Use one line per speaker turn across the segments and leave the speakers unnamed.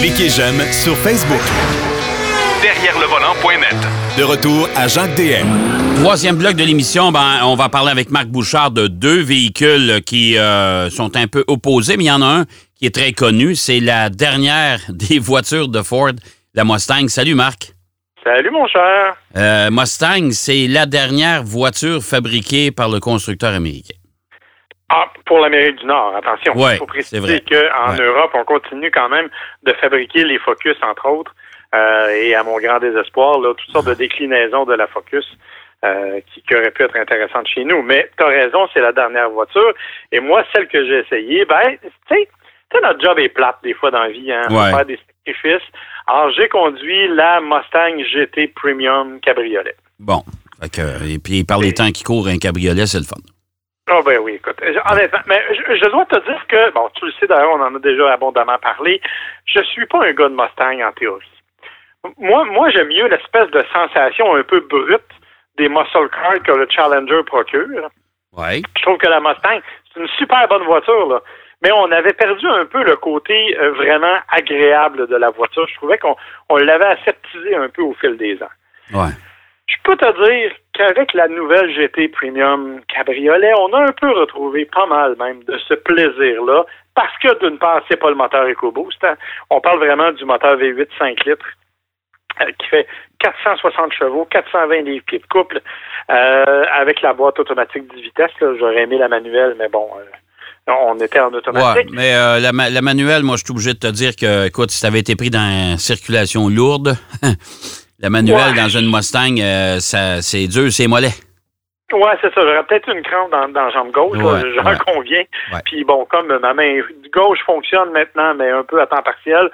Cliquez j'aime sur Facebook. Derrière le volant.net. De retour à Jacques DM.
Troisième bloc de l'émission, ben, on va parler avec Marc Bouchard de deux véhicules qui euh, sont un peu opposés, mais il y en a un qui est très connu. C'est la dernière des voitures de Ford, la Mustang. Salut Marc.
Salut mon cher.
Euh, Mustang, c'est la dernière voiture fabriquée par le constructeur américain.
Ah, pour l'Amérique du Nord, attention.
Il
faut préciser qu'en Europe, on continue quand même de fabriquer les Focus, entre autres, euh, et à mon grand désespoir, là, toutes sortes de déclinaisons de la Focus. Euh, qui, auraient pu être intéressantes chez nous. Mais tu as raison, c'est la dernière voiture. Et moi, celle que j'ai essayée, ben, tu sais, notre job est plate des fois dans la vie, hein,
ouais.
faire des sacrifices. Alors, j'ai conduit la Mustang GT Premium Cabriolet.
Bon. et puis, par les temps qui courent, un cabriolet, c'est le fun.
Ah ben oui, écoute, honnêtement, mais je, dois te dire que, bon, tu le sais d'ailleurs, on en a déjà abondamment parlé, je suis pas un gars de Mustang en théorie. Moi, moi j'aime mieux l'espèce de sensation un peu brute des muscle cars que le Challenger procure.
Ouais.
Je trouve que la Mustang, c'est une super bonne voiture, là. Mais on avait perdu un peu le côté euh, vraiment agréable de la voiture. Je trouvais qu'on on, l'avait aseptisé un peu au fil des ans.
Ouais.
Je peux te dire qu'avec la nouvelle GT Premium Cabriolet, on a un peu retrouvé pas mal même de ce plaisir-là, parce que d'une part, c'est pas le moteur EcoBoost. Hein. On parle vraiment du moteur V8 5 litres euh, qui fait 460 chevaux, 420 livres pieds de couple, euh, avec la boîte automatique 10 vitesses. J'aurais aimé la manuelle, mais bon, euh, on était en automatique.
Ouais, mais la, la, manuelle, moi, je suis obligé de te dire que, écoute, si tu avais été pris dans une circulation lourde, la manuelle dans une Mustang, ça, c'est dur, c'est mollet.
Oui, c'est ça. J'aurais peut-être une crampe dans, dans la jambe gauche, j'en conviens. Puis bon, comme ma main gauche fonctionne maintenant, mais un peu à temps partiel,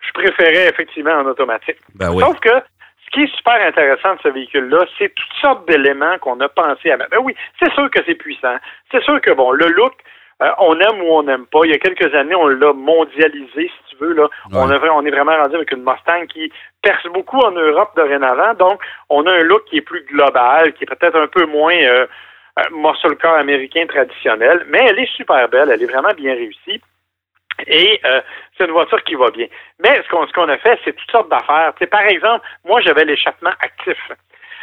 je préférais effectivement en automatique.
Ben
Sauf que ce qui est super intéressant de ce véhicule-là, c'est toutes sortes d'éléments qu'on a pensé à mettre. Ben oui, c'est sûr que c'est puissant. C'est sûr que, bon, le look, euh, on aime ou on n'aime pas. Il y a quelques années, on l'a mondialisé, si tu veux. Là. On, on est vraiment rendu avec une Mustang qui perce beaucoup en Europe dorénavant. Donc, on a un look qui est plus global, qui est peut-être un peu moins euh, euh, muscle car américain traditionnel, mais elle est super belle. Elle est vraiment bien réussie. Et euh, c'est une voiture qui va bien. Mais ce qu'on ce qu'on a fait, c'est toutes sortes d'affaires. par exemple, moi j'avais l'échappement actif.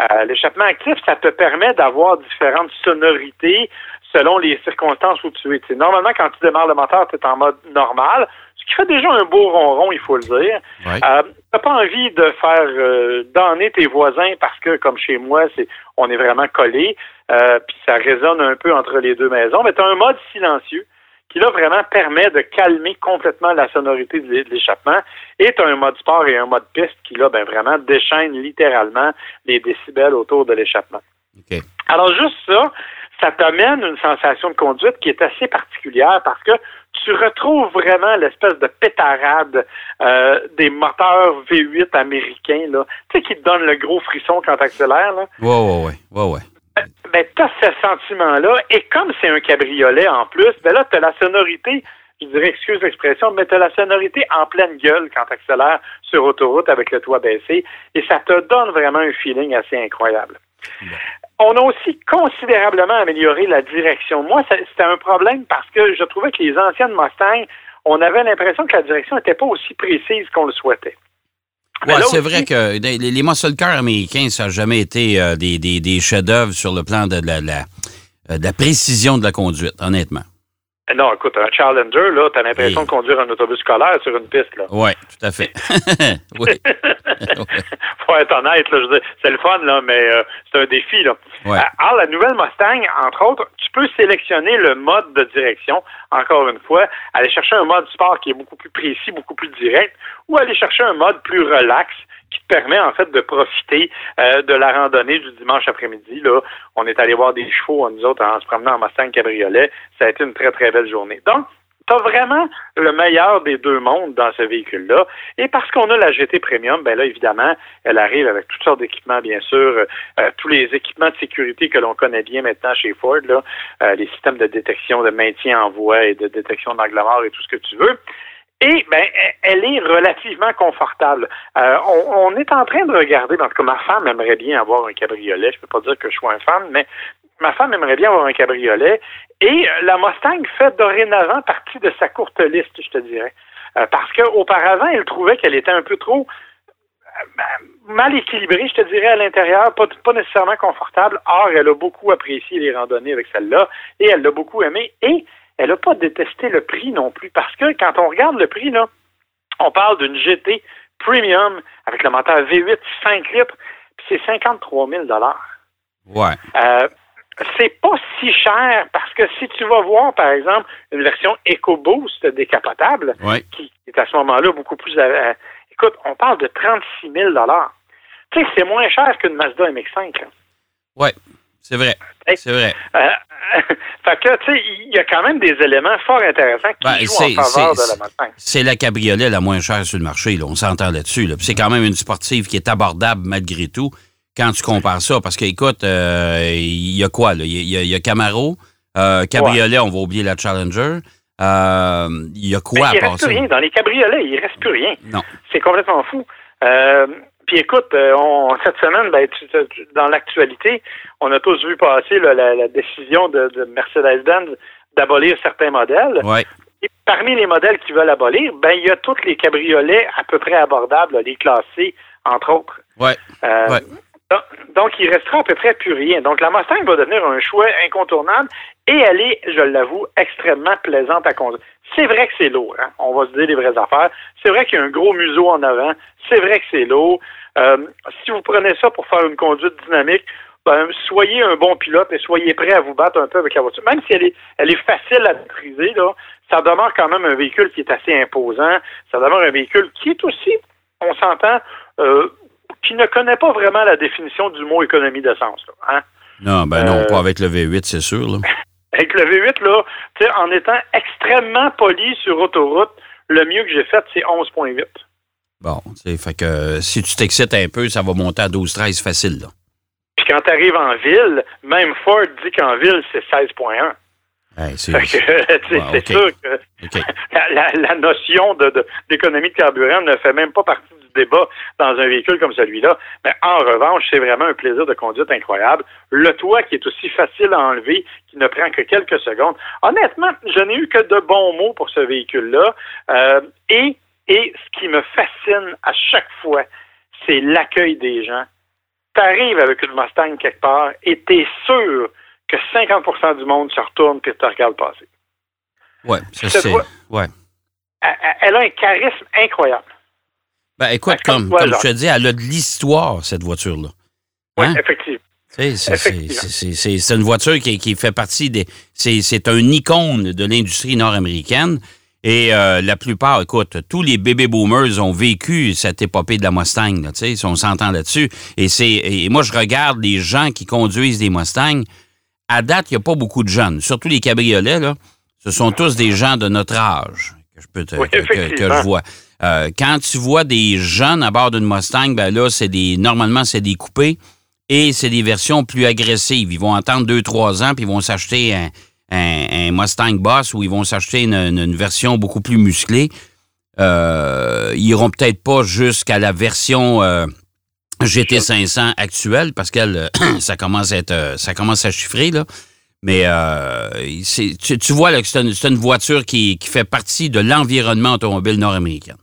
Euh, l'échappement actif, ça te permet d'avoir différentes sonorités selon les circonstances où tu es. normalement, quand tu démarres le moteur, tu es en mode normal, ce qui fait déjà un beau ronron, il faut le dire. Euh, tu n'as pas envie de faire euh, donner tes voisins parce que, comme chez moi, c'est on est vraiment collé, puis ça résonne un peu entre les deux maisons, mais tu as un mode silencieux qui là vraiment permet de calmer complètement la sonorité de l'échappement. Et tu as un mode sport et un mode piste qui là ben, vraiment déchaîne littéralement les décibels autour de l'échappement. Alors juste ça, ça t'amène une sensation de conduite qui est assez particulière parce que tu retrouves vraiment l'espèce de pétarade euh, des moteurs V8 américains, là, tu sais, qui te donnent le gros frisson quand tu accélères. Là.
Ouais, ouais, ouais, ouais, ouais
ben, tu as ce sentiment-là. Et comme c'est un cabriolet en plus, ben là, tu as la sonorité, je dirais, excuse l'expression, mais tu as la sonorité en pleine gueule quand tu accélères sur autoroute avec le toit baissé. Et ça te donne vraiment un feeling assez incroyable. On a aussi considérablement amélioré la direction. Moi, c'était un problème parce que je trouvais que les anciennes Mustang, on avait l'impression que la direction n'était pas aussi précise qu'on le souhaitait.
Ouais, c'est vrai que les, les muscle cars américains, ça n'a jamais été euh, des, des, des chefs-d'œuvre sur le plan de la, euh, de la précision de la conduite, honnêtement.
Eh non, écoute, un Challenger, là, t'as l'impression de conduire un autobus scolaire sur une piste, là.
Oui, tout à fait. oui.
Faut être honnête, là, c'est le fun, là, mais euh, c'est un défi, là.
Ouais.
Alors, la nouvelle Mustang, entre autres, tu peux sélectionner le mode de direction, encore une fois, aller chercher un mode sport qui est beaucoup plus précis, beaucoup plus direct, ou aller chercher un mode plus relax, qui te permet en fait de profiter euh, de la randonnée du dimanche après-midi. Là, on est allé voir des chevaux, nous autres, en se promenant en Mustang Cabriolet. Ça a été une très, très belle journée. Donc, tu as vraiment le meilleur des deux mondes dans ce véhicule-là. Et parce qu'on a la GT Premium, ben là, évidemment, elle arrive avec toutes sortes d'équipements, bien sûr, euh, tous les équipements de sécurité que l'on connaît bien maintenant chez Ford, là, euh, les systèmes de détection de maintien en voie et de détection d'angle mort et tout ce que tu veux. Et ben, elle est relativement confortable. Euh, on, est en train de regarder, tout cas, ma femme aimerait bien avoir un cabriolet. Je peux pas dire que je sois un fan, mais ma femme aimerait bien avoir un cabriolet. Et euh, la Mustang fait dorénavant partie de sa courte liste, je te dirais. euh, parce qu'auparavant, elle trouvait qu'elle était un peu trop mal équilibrée, je te dirais, à l'intérieur, pas, pas nécessairement confortable. Or, elle a beaucoup apprécié les randonnées avec celle-là et elle l'a beaucoup aimé. Et elle n'a pas détesté le prix non plus, parce que quand on regarde le prix, là, on parle d'une GT Premium avec le moteur V8 5 litres, puis c'est 53 000
Ouais.
Euh, c'est pas si cher parce que si tu vas voir, par exemple, une version EcoBoost décapotable, qui est à ce moment-là beaucoup plus. Euh, écoute, on parle de 36 000 Tu sais, c'est moins cher qu'une Mazda MX5.
Oui, c'est vrai. C'est vrai. Euh,
fait que, tu sais, il y a quand même des éléments fort intéressants qui ben, jouent en faveur de la Mustang.
C'est la cabriolet la moins chère sur le marché, là, on s'entend là-dessus. Là. C'est quand même une sportive qui est abordable malgré tout quand tu compares ça. Parce que, écoute, euh, il y a quoi? Il y, a Camaro, euh, cabriolet, on va oublier la Challenger. Euh, il y a quoi
ben, il reste plus rien. Dans les cabriolets, il reste plus rien.
Non.
C'est complètement fou. Puis écoute, on, cette semaine, ben, dans l'actualité, on a tous vu passer la, décision de, Mercedes-Benz d'abolir certains modèles.
Ouais.
Et parmi les modèles qui veulent abolir, ben il y a tous les cabriolets à peu près abordables, les classés, entre autres.
Ouais. ouais.
Donc, il restera à peu près plus rien. Donc, la Mustang va devenir un choix incontournable et elle est, je l'avoue, extrêmement plaisante à conduire. C'est vrai que c'est lourd, hein? on va se dire les vraies affaires. C'est vrai qu'il y a un gros museau en avant. C'est vrai que c'est lourd. Euh, si vous prenez ça pour faire une conduite dynamique, ben, soyez un bon pilote et soyez prêt à vous battre un peu avec la voiture. Même si elle est, elle est facile à maîtriser, ça demeure quand même un véhicule qui est assez imposant. Ça demeure un véhicule qui est aussi, on s'entend, euh, qui ne connaît pas vraiment la définition du mot économie d'essence. Hein?
Non, ben non, pas euh, avec le V8, c'est sûr. Là.
avec le V8, là, en étant extrêmement poli sur autoroute, le mieux que j'ai fait, c'est 11.8.
Bon, fait que si tu t'excites un peu, ça va monter à 12-13 facile. Là.
Puis quand tu arrives en ville, même Ford dit qu'en ville, c'est 16.1. c'est sûr que la, notion d'économie de, de, carburant ne fait même pas partie débat dans un véhicule comme celui-là. Mais en revanche, c'est vraiment un plaisir de conduite incroyable. Le toit qui est aussi facile à enlever, qui ne prend que quelques secondes. Honnêtement, je n'ai eu que de bons mots pour ce véhicule-là. Euh, et, et ce qui me fascine à chaque fois, c'est l'accueil des gens. Tu arrives avec une Mustang quelque part et tu es sûr que 50% du monde se retourne et te regarde passer.
Ouais, ça c'est. Ouais.
Elle a un charisme incroyable.
Ben, écoute, comme, comme je te dis, elle a de l'histoire, cette voiture-là.
Oui, hein? effectivement.
C'est une voiture qui, qui, fait partie des. C'est un icône de l'industrie nord-américaine. Et euh, la plupart, écoute, tous les bébés boomers ont vécu cette épopée de la Mustang, là, si on s'entend là-dessus. Et, et moi, je regarde les gens qui conduisent des Mustangs. À date, il n'y a pas beaucoup de jeunes, surtout les cabriolets. Là, ce sont tous des gens de notre âge que je peux te, que, que, je vois. Euh, quand tu vois des jeunes à bord d'une Mustang, ben là, c'est des normalement c'est des coupés et c'est des versions plus agressives. Ils vont attendre deux trois ans puis ils vont s'acheter un, Mustang Boss ou ils vont s'acheter une, version beaucoup plus musclée. Euh, ils iront peut-être pas jusqu'à la version euh, GT500 actuelle parce qu'elle ça commence à être ça commence à chiffrer là. Mais euh, tu, vois là, que c'est une, voiture qui, qui fait partie de l'environnement automobile nord-américain.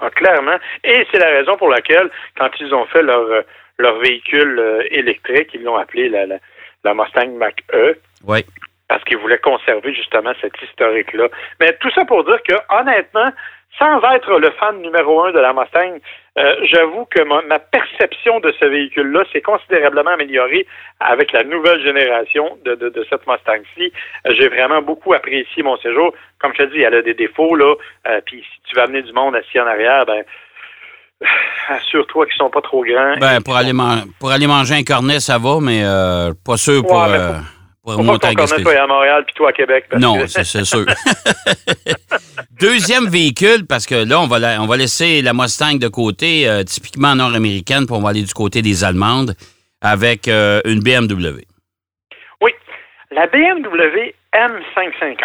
Ah, clairement. Et c'est la raison pour laquelle, quand ils ont fait leur, euh, leur véhicule euh, électrique, ils l'ont appelé la, la, Mustang Mach-E.
Oui.
Parce qu'ils voulaient conserver justement cet historique-là. Mais tout ça pour dire que, honnêtement, sans être le fan numéro un de la Mustang, euh, j'avoue que ma, perception de ce véhicule-là s'est considérablement améliorée avec la nouvelle génération de, de, cette Mustang-ci. Euh, j'ai vraiment beaucoup apprécié mon séjour. Comme je te dis, elle a des défauts, là. Euh, puis si tu veux amener du monde assis en arrière, ben assure-toi qu'ils sont pas trop grands.
Ben, pour aller, pour aller manger un cornet, ça va, mais pas sûr pour...
Pour Faut pas qu'on toi à Montréal puis toi à Québec.
Non, c'est sûr. Deuxième véhicule, parce que là, on va, on va laisser la Mustang de côté, euh, typiquement nord-américaine, pour on va aller du côté des Allemandes, avec euh, une BMW.
Oui, la BMW M550.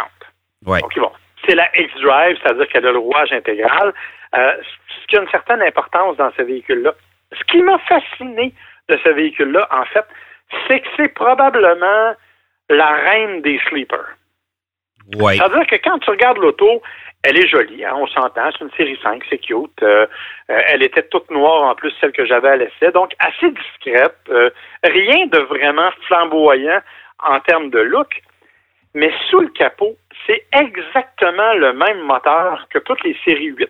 Oui.
OK, bon. C'est la X-Drive, c'est-à-dire qu'elle a le rouage intégral, euh, ce qui a une certaine importance dans ce véhicule-là. Ce qui m'a fasciné de ce véhicule-là, en fait, c'est que c'est probablement la reine des sleepers.
Ouais.
C'est-à-dire que quand tu regardes l'auto, elle est jolie, hein, on s'entend, c'est une série 5, c'est cute. Euh, euh, elle était toute noire en plus, celle que j'avais à l'essai, donc assez discrète. Euh, rien de vraiment flamboyant en termes de look, mais sous le capot, c'est exactement le même moteur que toutes les séries 8.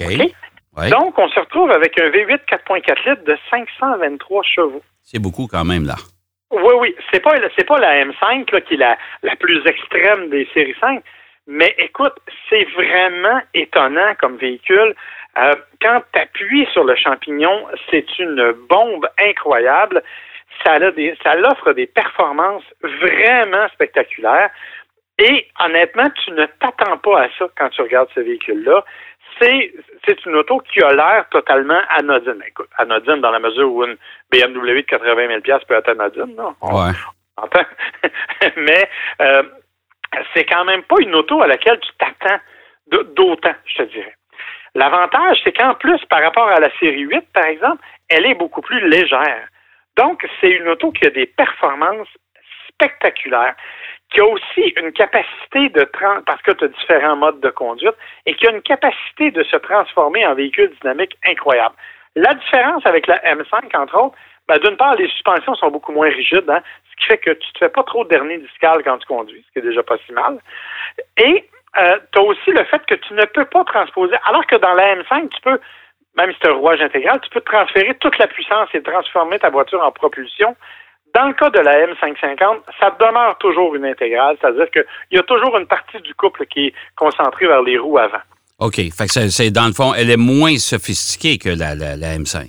OK.
Donc, on se retrouve avec un V8 4.4 litres de 523 chevaux.
C'est beaucoup quand même, là.
Oui, oui. C'est pas, c'est pas la M5 là, qui est la, la plus extrême des séries 5, mais écoute, c'est vraiment étonnant comme véhicule. Euh, quand tu appuies sur le champignon, c'est une bombe incroyable. Ça, a des, ça offre des performances vraiment spectaculaires. Et honnêtement, tu ne t'attends pas à ça quand tu regardes ce véhicule-là. C'est, c'est une auto qui a l'air totalement anodine. Écoute, anodine dans la mesure où une BMW de 80 000 peut être anodine, non?
Ouais.
entend. Mais euh, c'est quand même pas une auto à laquelle tu t'attends d'autant, je te dirais. L'avantage, c'est qu'en plus, par rapport à la série 8, par exemple, elle est beaucoup plus légère. Donc, c'est une auto qui a des performances spectaculaires, qui a aussi une capacité de parce que tu as différents modes de conduite, et qui a une capacité de se transformer en véhicule dynamique incroyable. La différence avec la M5, entre autres, ben, d'une part, les suspensions sont beaucoup moins rigides, hein, ce qui fait que tu te fais pas trop de dernier discal quand tu conduis, ce qui est déjà pas si mal. Et euh, tu as aussi le fait que tu ne peux pas transposer, alors que dans la M5, tu peux, même si tu as un rouage intégral, tu peux transférer toute la puissance et transformer ta voiture en propulsion. Dans le cas de la M550, ça demeure toujours une intégrale, c'est-à-dire qu'il y a toujours une partie du couple qui est concentrée vers les roues avant.
OK. Fait que c'est, dans le fond, elle est moins sophistiquée que la, la, la M5.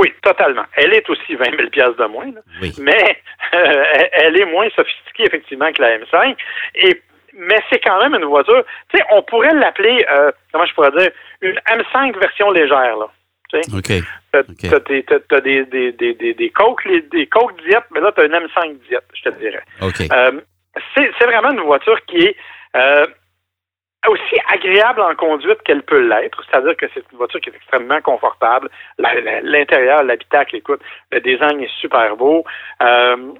Oui, totalement. Elle est aussi 20 000 de moins,
oui.
mais euh, elle est moins sophistiquée effectivement que la M5. Et mais c'est quand même une voiture. Tu sais, on pourrait l'appeler, euh, comment je pourrais dire, une M5 version légère là. Tu sais?
OK.
T'as, okay. t'as, des, des, des, des, des coques, des coques diète, mais là, tu as une M5 diète, je te dirais.
OK.
Euh, c'est, c'est vraiment une voiture qui est euh, aussi agréable en conduite qu'elle peut l'être, c'est-à-dire que c'est une voiture qui est extrêmement confortable. L'intérieur, l'habitacle, écoute, le design est super beau. Euh,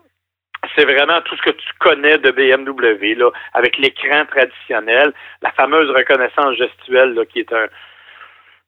c'est vraiment tout ce que tu connais de BMW, là, avec l'écran traditionnel, la fameuse reconnaissance gestuelle, là, qui est un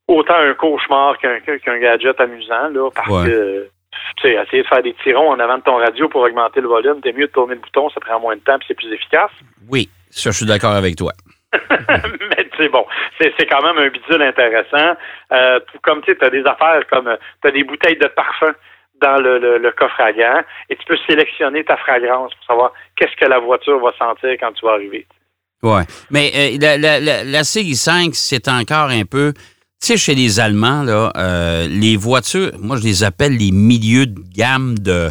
autant un cauchemar qu'un gadget amusant, là, parce
ouais.
que tu sais, essayer de faire des tirons en avant de ton radio pour augmenter le volume, t'es mieux de tourner le bouton, ça prend moins de temps et c'est plus efficace.
Oui, ça, je suis d'accord avec toi.
mais c'est bon, c'est quand même un bidule intéressant. Euh, comme tu sais, as des affaires comme tu as des bouteilles de parfum dans le, le, le, coffre à gants et tu peux sélectionner ta fragrance pour savoir qu'est-ce que la voiture va sentir quand tu vas arriver.
Oui, mais euh, la, la, la, la CI5, c'est encore un peu... Tu sais, chez les Allemands, là, euh, les voitures, moi, je les appelle les milieux de gamme de,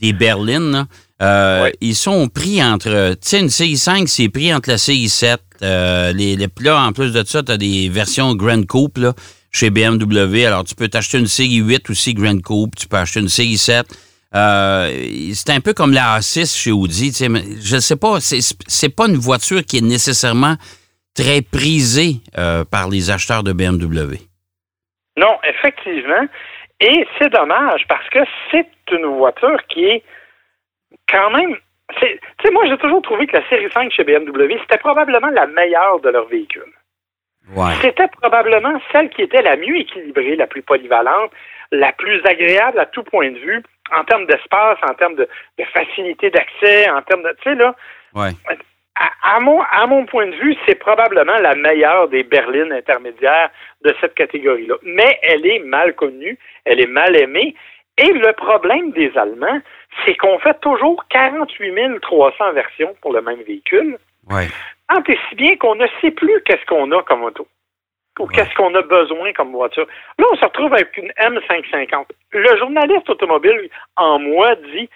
des berlines. Là. Euh. Ils sont pris entre. Tu sais, une CI5, c'est pris entre la CI7. Euh, les, les, là, en plus de ça, tu as des versions Grand Coupe là, chez BMW. Alors, tu peux t'acheter une CI8 aussi Grand Coupe. Tu peux acheter une CI7. Euh, c'est un peu comme la A6 chez Audi. Tu sais, mais je ne sais pas, c'est, c'est pas une voiture qui est nécessairement très prisée euh, par les acheteurs de BMW.
Non, effectivement. Et c'est dommage parce que c'est une voiture qui est quand même. Tu sais, moi, j'ai toujours trouvé que la série 5 chez BMW, c'était probablement la meilleure de leurs véhicules.
Ouais.
C'était probablement celle qui était la mieux équilibrée, la plus polyvalente, la plus agréable à tout point de vue, en termes d'espace, en termes de, de facilité d'accès, en termes de. Tu sais, là.
Ouais.
À, à, mon, à mon point de vue, c'est probablement la meilleure des berlines intermédiaires de cette catégorie-là. Mais elle est mal connue, elle est mal aimée. Et le problème des Allemands, c'est qu'on fait toujours 48 300 versions pour le même véhicule.
Ouais.
Tant et si bien qu'on ne sait plus qu'est-ce qu'on a comme auto ou qu'est-ce qu'on a besoin comme voiture. Là, on se retrouve avec une M550. Le journaliste automobile, en moi, dit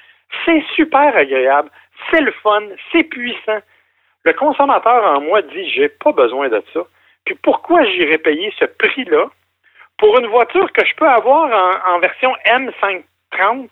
c'est super agréable, c'est le fun, c'est puissant. Le consommateur en moi dit j'ai pas besoin de ça. Puis pourquoi j'irais payer ce prix-là pour une voiture que je peux avoir en, version M530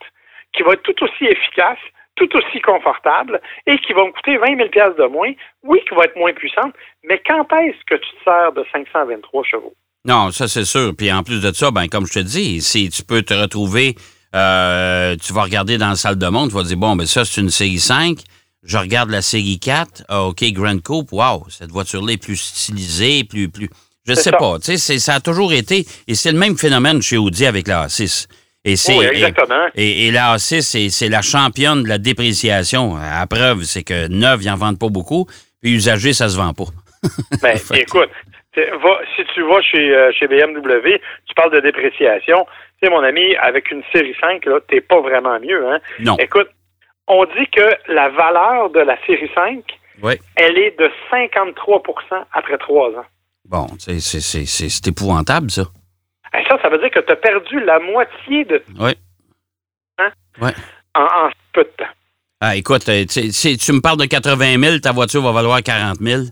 qui va être tout aussi efficace, tout aussi confortable et qui va me coûter 20 000 de moins, oui, qui va être moins puissante, mais quand est-ce que tu te sers de 523 chevaux?
Non, ça c'est sûr. Puis en plus de ça, ben comme je te dis, si tu peux te retrouver, euh, tu vas regarder dans la salle de monde, tu vas dire bon, ben ça c'est une CI5. Je regarde la série 4, ah, OK, Grand Coupe, wow, cette voiture-là est plus stylisée, plus. plus je sais pas, tu sais, ça a toujours été, et c'est le même phénomène chez Audi avec la A6.
Et c'est, oui, exactement.
Et, la A6, c'est, la championne de la dépréciation. À preuve, c'est que neuf, ils n'en vendent pas beaucoup, puis usagé, ça se vend pas.
ben, écoute, si tu vas chez, euh, chez BMW, tu parles de dépréciation. Tu sais, mon ami, avec une série 5, tu n'es pas vraiment mieux. Hein?
Non.
Écoute, on dit que la valeur de la série 5, elle est de 53% après trois ans.
Bon, c'est épouvantable, ça.
ça, ça veut dire que tu as perdu la moitié de.
Oui.
Hein?
Oui.
En, en, peu de temps.
Ah, écoute, euh, tu me parles de 80 000, ta voiture va valoir 40 000.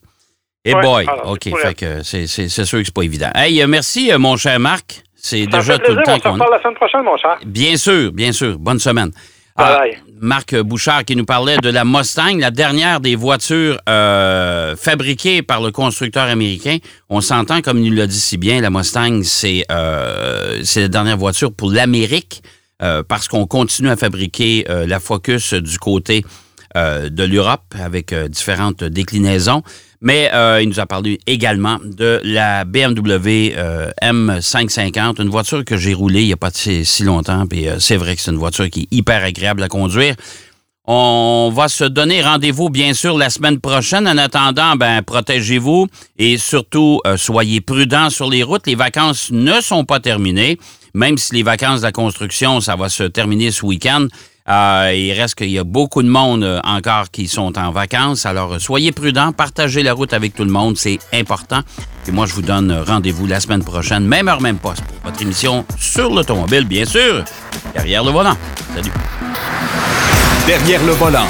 Et hey boy, OK, fait que c'est sûr que c'est pas évident. Hey, euh, merci, euh, mon cher Marc. C'est déjà tout le temps qu'on.
On se reparle la semaine prochaine, mon cher.
Bien sûr, bien sûr. Bonne semaine.
Ah,
Marc Bouchard qui nous parlait de la Mustang, la dernière des voitures euh, fabriquées par le constructeur américain. On s'entend, comme il l'a dit si bien, la Mustang, c'est euh, la dernière voiture pour l'Amérique euh, parce qu'on continue à fabriquer euh, la Focus du côté de l'Europe avec différentes déclinaisons. Mais euh, il nous a parlé également de la BMW euh, M550, une voiture que j'ai roulée il n'y a pas si, longtemps. Puis euh, c'est vrai que c'est une voiture qui est hyper agréable à conduire. On va se donner rendez-vous, bien sûr, la semaine prochaine. En attendant, ben, protégez-vous et surtout, soyez prudents sur les routes. Les vacances ne sont pas terminées. Même si les vacances de la construction, ça va se terminer ce week-end. Euh, il reste qu'il y a beaucoup de monde euh, encore qui sont en vacances. Alors, soyez prudents, partagez la route avec tout le monde, c'est important. Et moi, je vous donne rendez-vous la semaine prochaine, même heure, même poste, pour votre émission sur l'automobile, bien sûr, derrière le volant. Salut.
Derrière le volant.